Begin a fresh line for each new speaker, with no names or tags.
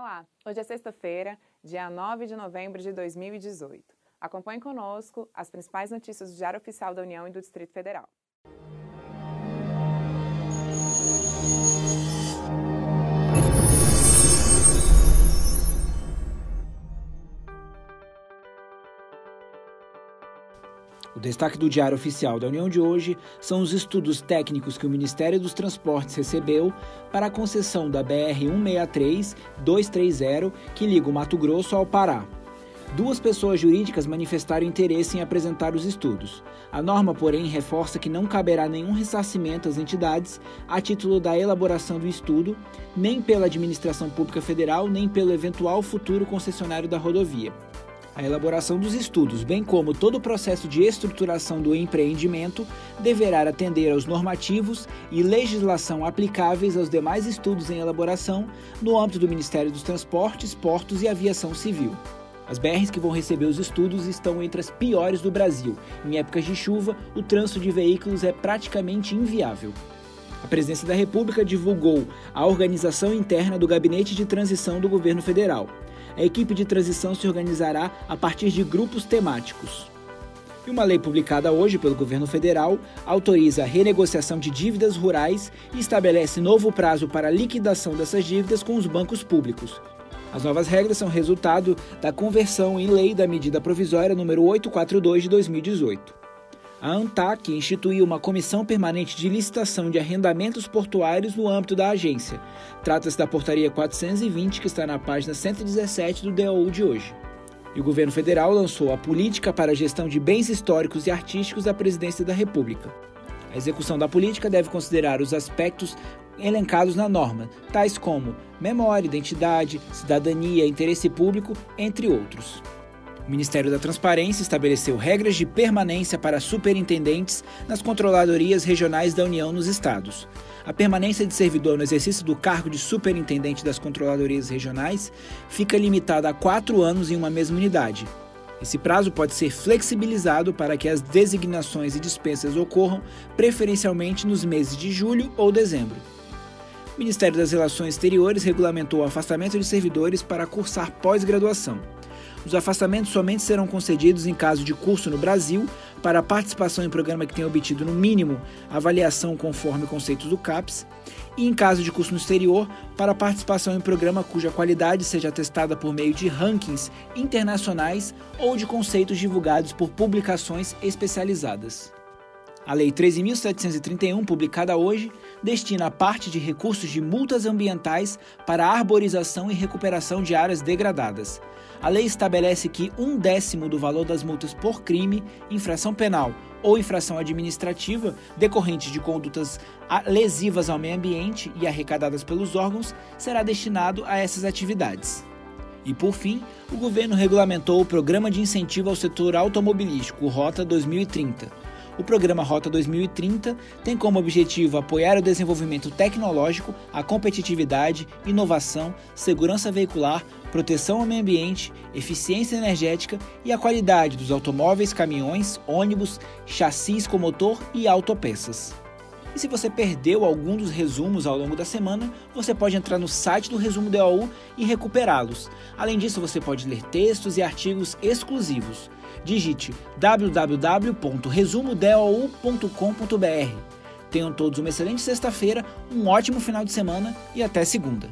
Olá, hoje é sexta-feira, dia 9 de novembro de 2018. Acompanhe conosco as principais notícias do Diário Oficial da União e do Distrito Federal.
O destaque do Diário Oficial da União de hoje são os estudos técnicos que o Ministério dos Transportes recebeu para a concessão da BR-163-230, que liga o Mato Grosso ao Pará. Duas pessoas jurídicas manifestaram interesse em apresentar os estudos. A norma, porém, reforça que não caberá nenhum ressarcimento às entidades a título da elaboração do estudo, nem pela administração pública federal, nem pelo eventual futuro concessionário da rodovia. A elaboração dos estudos, bem como todo o processo de estruturação do empreendimento, deverá atender aos normativos e legislação aplicáveis aos demais estudos em elaboração no âmbito do Ministério dos Transportes, Portos e Aviação Civil. As BRs que vão receber os estudos estão entre as piores do Brasil. Em épocas de chuva, o trânsito de veículos é praticamente inviável. A Presidência da República divulgou a organização interna do Gabinete de Transição do Governo Federal a equipe de transição se organizará a partir de grupos temáticos. E uma lei publicada hoje pelo governo federal autoriza a renegociação de dívidas rurais e estabelece novo prazo para a liquidação dessas dívidas com os bancos públicos. As novas regras são resultado da conversão em lei da medida provisória número 842 de 2018. A ANTAC instituiu uma comissão permanente de licitação de arrendamentos portuários no âmbito da agência. Trata-se da portaria 420, que está na página 117 do DOU de hoje. E o governo federal lançou a Política para a Gestão de Bens Históricos e Artísticos da Presidência da República. A execução da política deve considerar os aspectos elencados na norma, tais como memória, identidade, cidadania, interesse público, entre outros. O Ministério da Transparência estabeleceu regras de permanência para superintendentes nas controladorias regionais da União nos estados. A permanência de servidor no exercício do cargo de superintendente das controladorias regionais fica limitada a quatro anos em uma mesma unidade. Esse prazo pode ser flexibilizado para que as designações e dispensas ocorram preferencialmente nos meses de julho ou dezembro. O Ministério das Relações Exteriores regulamentou o afastamento de servidores para cursar pós-graduação. Os afastamentos somente serão concedidos em caso de curso no Brasil para participação em programa que tenha obtido no mínimo avaliação conforme conceitos do CAPES e em caso de curso no exterior para participação em programa cuja qualidade seja atestada por meio de rankings internacionais ou de conceitos divulgados por publicações especializadas. A Lei 13.731, publicada hoje, destina parte de recursos de multas ambientais para arborização e recuperação de áreas degradadas. A lei estabelece que um décimo do valor das multas por crime, infração penal ou infração administrativa decorrente de condutas lesivas ao meio ambiente e arrecadadas pelos órgãos será destinado a essas atividades. E por fim, o governo regulamentou o Programa de Incentivo ao Setor Automobilístico, Rota 2030 o programa Rota 2030 tem como objetivo apoiar o desenvolvimento tecnológico, a competitividade, inovação, segurança veicular, proteção ao meio ambiente, eficiência energética e a qualidade dos automóveis, caminhões, ônibus, chassis com motor e autopeças. E se você perdeu algum dos resumos ao longo da semana, você pode entrar no site do Resumo DOU e recuperá-los. Além disso, você pode ler textos e artigos exclusivos. Digite www.resumodou.com.br. Tenham todos uma excelente sexta-feira, um ótimo final de semana e até segunda.